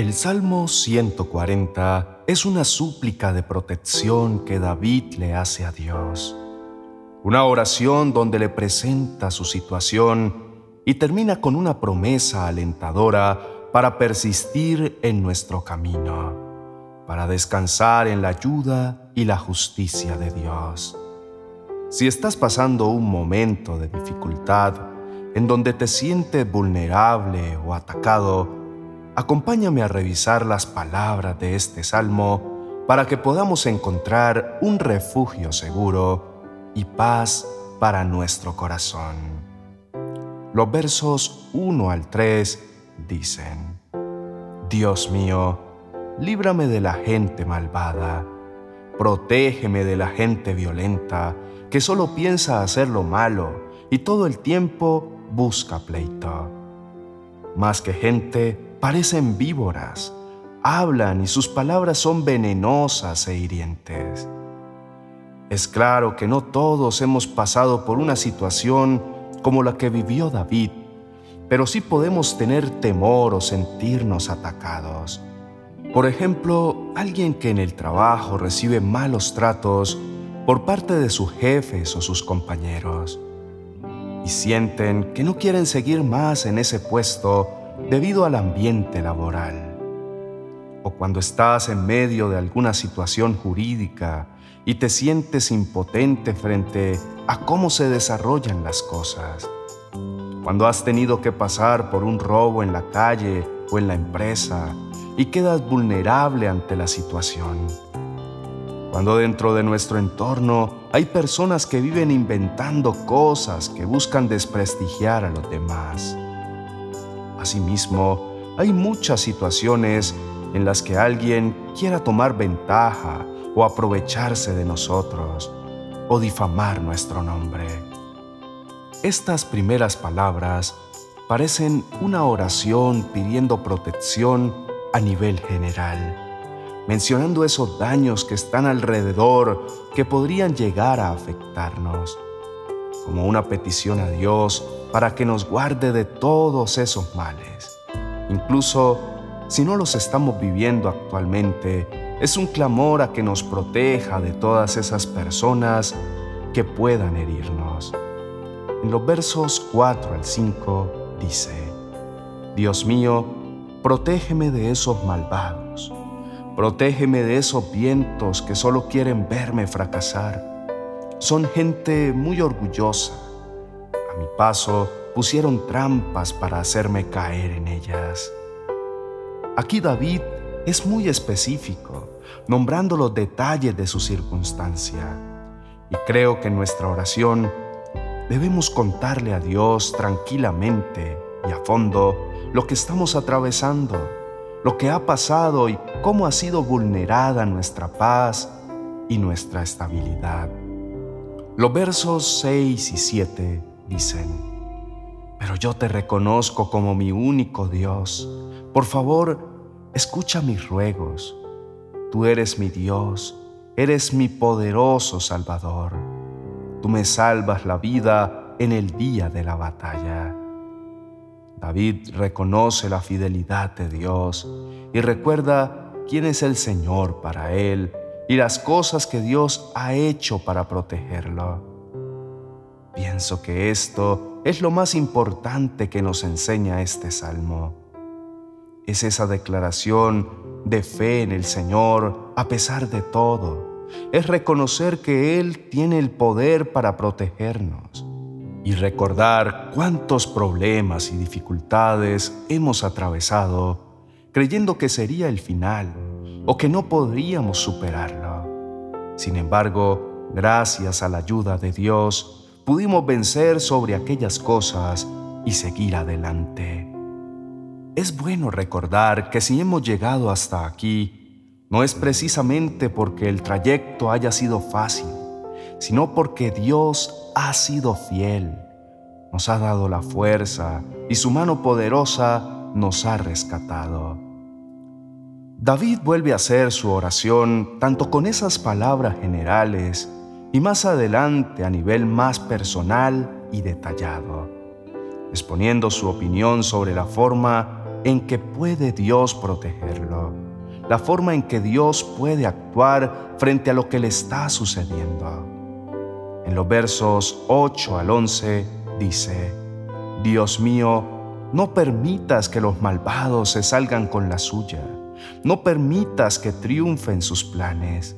El Salmo 140 es una súplica de protección que David le hace a Dios. Una oración donde le presenta su situación y termina con una promesa alentadora para persistir en nuestro camino, para descansar en la ayuda y la justicia de Dios. Si estás pasando un momento de dificultad en donde te sientes vulnerable o atacado, acompáñame a revisar las palabras de este salmo para que podamos encontrar un refugio seguro y paz para nuestro corazón. Los versos 1 al 3 dicen, Dios mío, líbrame de la gente malvada, protégeme de la gente violenta que solo piensa hacer lo malo y todo el tiempo busca pleito. Más que gente, parecen víboras, hablan y sus palabras son venenosas e hirientes. Es claro que no todos hemos pasado por una situación como la que vivió David, pero sí podemos tener temor o sentirnos atacados. Por ejemplo, alguien que en el trabajo recibe malos tratos por parte de sus jefes o sus compañeros y sienten que no quieren seguir más en ese puesto debido al ambiente laboral. O cuando estás en medio de alguna situación jurídica y te sientes impotente frente a cómo se desarrollan las cosas. Cuando has tenido que pasar por un robo en la calle o en la empresa y quedas vulnerable ante la situación. Cuando dentro de nuestro entorno hay personas que viven inventando cosas que buscan desprestigiar a los demás Asimismo, hay muchas situaciones en las que alguien quiera tomar ventaja o aprovecharse de nosotros o difamar nuestro nombre. Estas primeras palabras parecen una oración pidiendo protección a nivel general, mencionando esos daños que están alrededor que podrían llegar a afectarnos, como una petición a Dios para que nos guarde de todos esos males. Incluso si no los estamos viviendo actualmente, es un clamor a que nos proteja de todas esas personas que puedan herirnos. En los versos 4 al 5 dice, Dios mío, protégeme de esos malvados, protégeme de esos vientos que solo quieren verme fracasar. Son gente muy orgullosa a mi paso pusieron trampas para hacerme caer en ellas. Aquí David es muy específico, nombrando los detalles de su circunstancia. Y creo que en nuestra oración debemos contarle a Dios tranquilamente y a fondo lo que estamos atravesando, lo que ha pasado y cómo ha sido vulnerada nuestra paz y nuestra estabilidad. Los versos 6 y 7 dicen, pero yo te reconozco como mi único Dios. Por favor, escucha mis ruegos. Tú eres mi Dios, eres mi poderoso Salvador. Tú me salvas la vida en el día de la batalla. David reconoce la fidelidad de Dios y recuerda quién es el Señor para él y las cosas que Dios ha hecho para protegerlo. Pienso que esto es lo más importante que nos enseña este salmo. Es esa declaración de fe en el Señor a pesar de todo. Es reconocer que Él tiene el poder para protegernos y recordar cuántos problemas y dificultades hemos atravesado creyendo que sería el final o que no podríamos superarlo. Sin embargo, gracias a la ayuda de Dios, pudimos vencer sobre aquellas cosas y seguir adelante. Es bueno recordar que si hemos llegado hasta aquí, no es precisamente porque el trayecto haya sido fácil, sino porque Dios ha sido fiel, nos ha dado la fuerza y su mano poderosa nos ha rescatado. David vuelve a hacer su oración tanto con esas palabras generales y más adelante a nivel más personal y detallado, exponiendo su opinión sobre la forma en que puede Dios protegerlo, la forma en que Dios puede actuar frente a lo que le está sucediendo. En los versos 8 al 11 dice, Dios mío, no permitas que los malvados se salgan con la suya, no permitas que triunfen sus planes.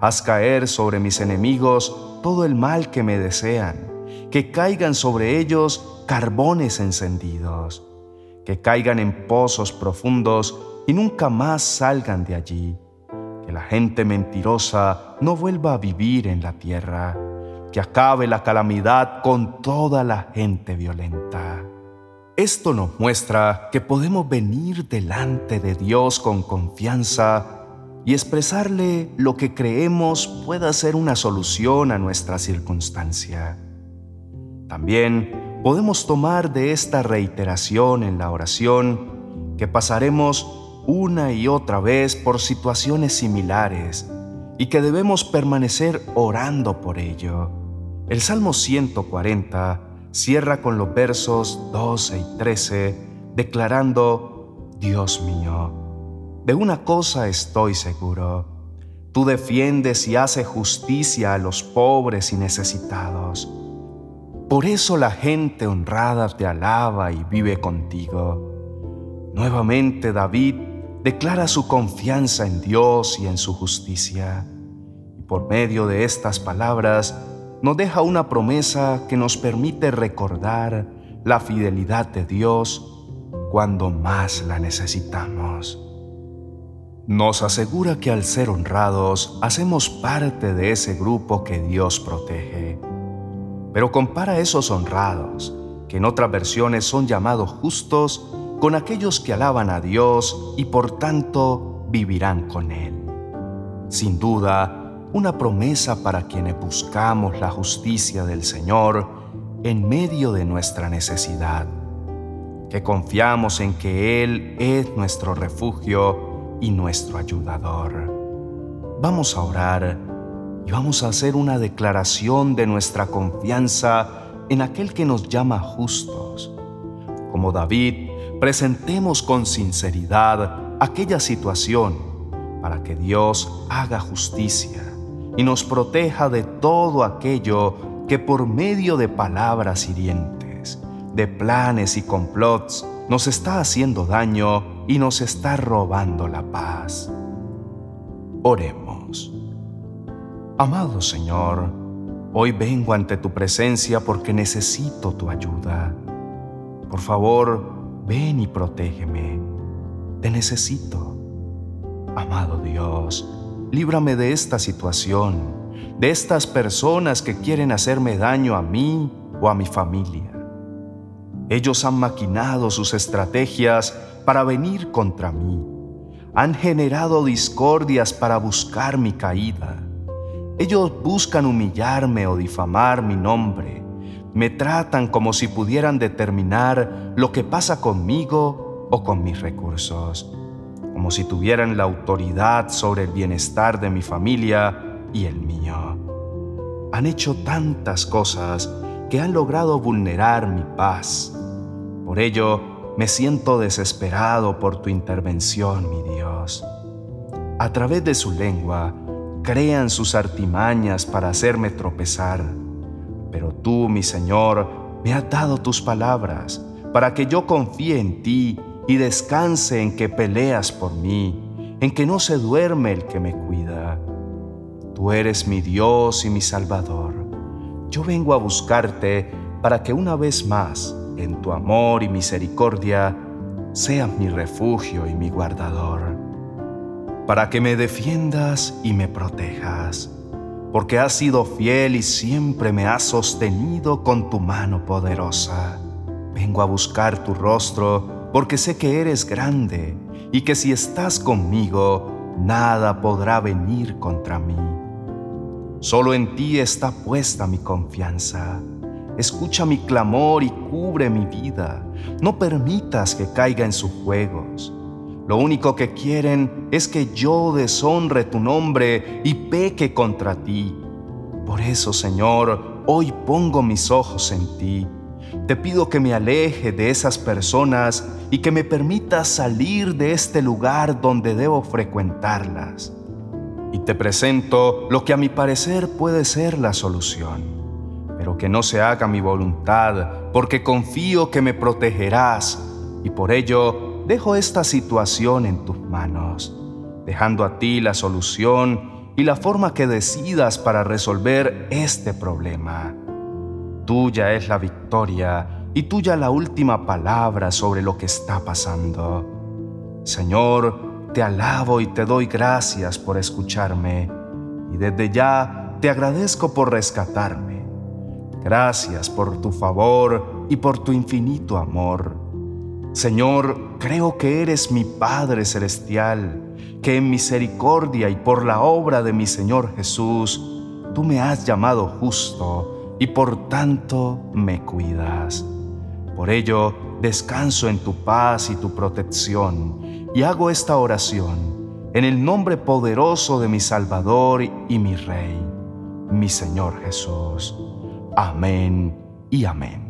Haz caer sobre mis enemigos todo el mal que me desean, que caigan sobre ellos carbones encendidos que caigan en pozos profundos y nunca más salgan de allí, que la gente mentirosa no vuelva a vivir en la tierra, que acabe la calamidad con toda la gente violenta. Esto nos muestra que podemos venir delante de Dios con confianza y expresarle lo que creemos pueda ser una solución a nuestra circunstancia. También podemos tomar de esta reiteración en la oración que pasaremos una y otra vez por situaciones similares y que debemos permanecer orando por ello. El Salmo 140 cierra con los versos 12 y 13 declarando, Dios mío, de una cosa estoy seguro, tú defiendes y haces justicia a los pobres y necesitados por eso la gente honrada te alaba y vive contigo. Nuevamente David declara su confianza en Dios y en su justicia. Y por medio de estas palabras nos deja una promesa que nos permite recordar la fidelidad de Dios cuando más la necesitamos. Nos asegura que al ser honrados hacemos parte de ese grupo que Dios protege pero compara esos honrados, que en otras versiones son llamados justos, con aquellos que alaban a Dios y por tanto vivirán con Él. Sin duda, una promesa para quienes buscamos la justicia del Señor en medio de nuestra necesidad, que confiamos en que Él es nuestro refugio y nuestro ayudador. Vamos a orar y vamos a hacer una declaración de nuestra confianza en aquel que nos llama justos. Como David, presentemos con sinceridad aquella situación para que Dios haga justicia y nos proteja de todo aquello que por medio de palabras hirientes, de planes y complots, nos está haciendo daño y nos está robando la paz. Oremos. Amado Señor, hoy vengo ante tu presencia porque necesito tu ayuda. Por favor, ven y protégeme. Te necesito. Amado Dios, líbrame de esta situación, de estas personas que quieren hacerme daño a mí o a mi familia. Ellos han maquinado sus estrategias para venir contra mí. Han generado discordias para buscar mi caída ellos buscan humillarme o difamar mi nombre. Me tratan como si pudieran determinar lo que pasa conmigo o con mis recursos, como si tuvieran la autoridad sobre el bienestar de mi familia y el mío. Han hecho tantas cosas que han logrado vulnerar mi paz. Por ello, me siento desesperado por tu intervención, mi Dios. A través de su lengua, crean sus artimañas para hacerme tropezar. Pero tú, mi Señor, me has dado tus palabras para que yo confíe en ti y descanse en que peleas por mí, en que no se duerme el que me cuida. Tú eres mi Dios y mi Salvador. Yo vengo a buscarte para que una vez más, en tu amor y misericordia, seas mi refugio y mi guardador para que me defiendas y me protejas, porque has sido fiel y siempre me has sostenido con tu mano poderosa. Vengo a buscar tu rostro, porque sé que eres grande y que si estás conmigo, nada podrá venir contra mí. Solo en ti está puesta mi confianza. Escucha mi clamor y cubre mi vida. No permitas que caiga en sus juegos lo único que quieren es que yo deshonre tu nombre y peque contra ti. Por eso, Señor, hoy pongo mis ojos en ti. Te pido que me aleje de esas personas y que me permita salir de este lugar donde debo frecuentarlas. Y te presento lo que a mi parecer puede ser la solución, pero que no se haga mi voluntad, porque confío que me protegerás y por ello dejo esta situación en tus manos, dejando a ti la solución y la forma que decidas para resolver este problema. Tuya es la victoria y tuya la última palabra sobre lo que está pasando. Señor, te alabo y te doy gracias por escucharme y desde ya te agradezco por rescatarme. Gracias por tu favor y por tu infinito amor. Señor, creo que eres mi Padre Celestial, que en misericordia y por la obra de mi Señor Jesús, tú me has llamado justo y por tanto me cuidas. Por ello, descanso en tu paz y tu protección y hago esta oración en el nombre poderoso de mi Salvador y mi Rey, mi Señor Jesús. Amén y amén.